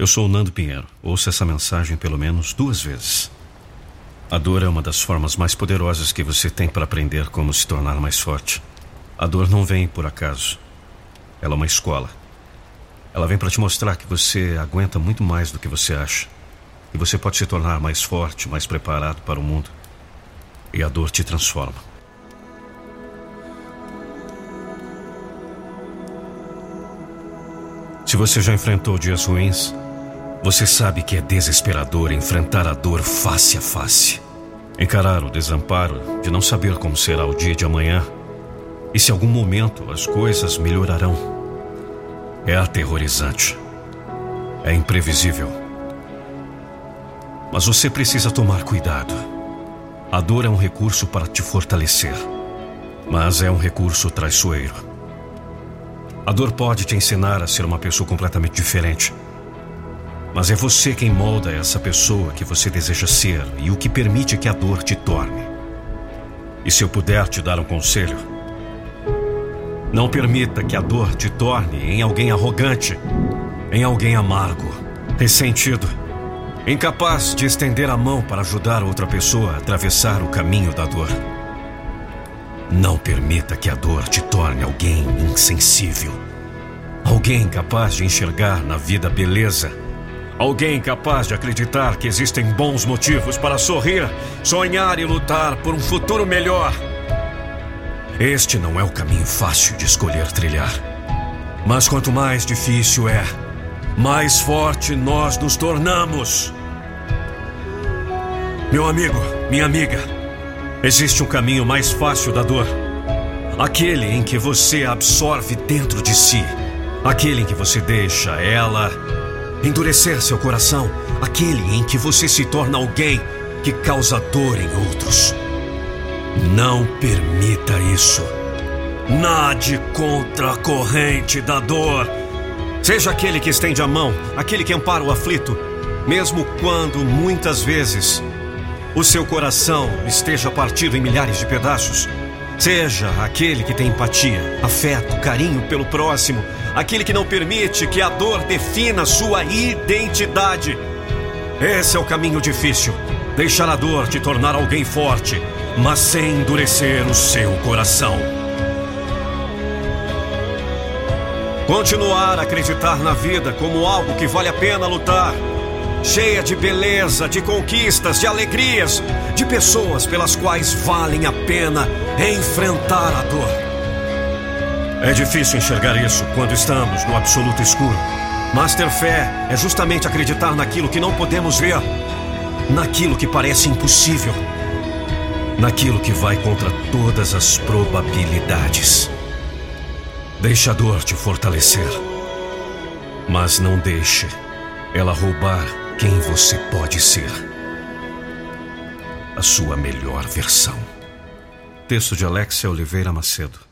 Eu sou o Nando Pinheiro. Ouça essa mensagem pelo menos duas vezes. A dor é uma das formas mais poderosas que você tem para aprender como se tornar mais forte. A dor não vem por acaso. Ela é uma escola. Ela vem para te mostrar que você aguenta muito mais do que você acha. E você pode se tornar mais forte, mais preparado para o mundo. E a dor te transforma. Se você já enfrentou dias ruins, você sabe que é desesperador enfrentar a dor face a face. Encarar o desamparo de não saber como será o dia de amanhã e se algum momento as coisas melhorarão. É aterrorizante. É imprevisível. Mas você precisa tomar cuidado. A dor é um recurso para te fortalecer, mas é um recurso traiçoeiro. A dor pode te ensinar a ser uma pessoa completamente diferente mas é você quem molda essa pessoa que você deseja ser e o que permite que a dor te torne. E se eu puder te dar um conselho, não permita que a dor te torne em alguém arrogante, em alguém amargo, ressentido, incapaz de estender a mão para ajudar outra pessoa a atravessar o caminho da dor. Não permita que a dor te torne alguém insensível, alguém capaz de enxergar na vida beleza Alguém capaz de acreditar que existem bons motivos para sorrir, sonhar e lutar por um futuro melhor. Este não é o caminho fácil de escolher trilhar. Mas quanto mais difícil é, mais forte nós nos tornamos. Meu amigo, minha amiga, existe um caminho mais fácil da dor. Aquele em que você absorve dentro de si. Aquele em que você deixa ela endurecer seu coração, aquele em que você se torna alguém que causa dor em outros. Não permita isso. Nade contra a corrente da dor. Seja aquele que estende a mão, aquele que ampara o aflito, mesmo quando muitas vezes o seu coração esteja partido em milhares de pedaços. Seja aquele que tem empatia, afeto, carinho pelo próximo, aquele que não permite que a dor defina sua identidade. Esse é o caminho difícil. Deixar a dor te tornar alguém forte, mas sem endurecer o seu coração. Continuar a acreditar na vida como algo que vale a pena lutar cheia de beleza, de conquistas, de alegrias, de pessoas pelas quais valem a pena enfrentar a dor. É difícil enxergar isso quando estamos no absoluto escuro. Mas ter fé é justamente acreditar naquilo que não podemos ver, naquilo que parece impossível, naquilo que vai contra todas as probabilidades. Deixe a dor te fortalecer, mas não deixe ela roubar quem você pode ser. A sua melhor versão. Texto de Alexia Oliveira Macedo.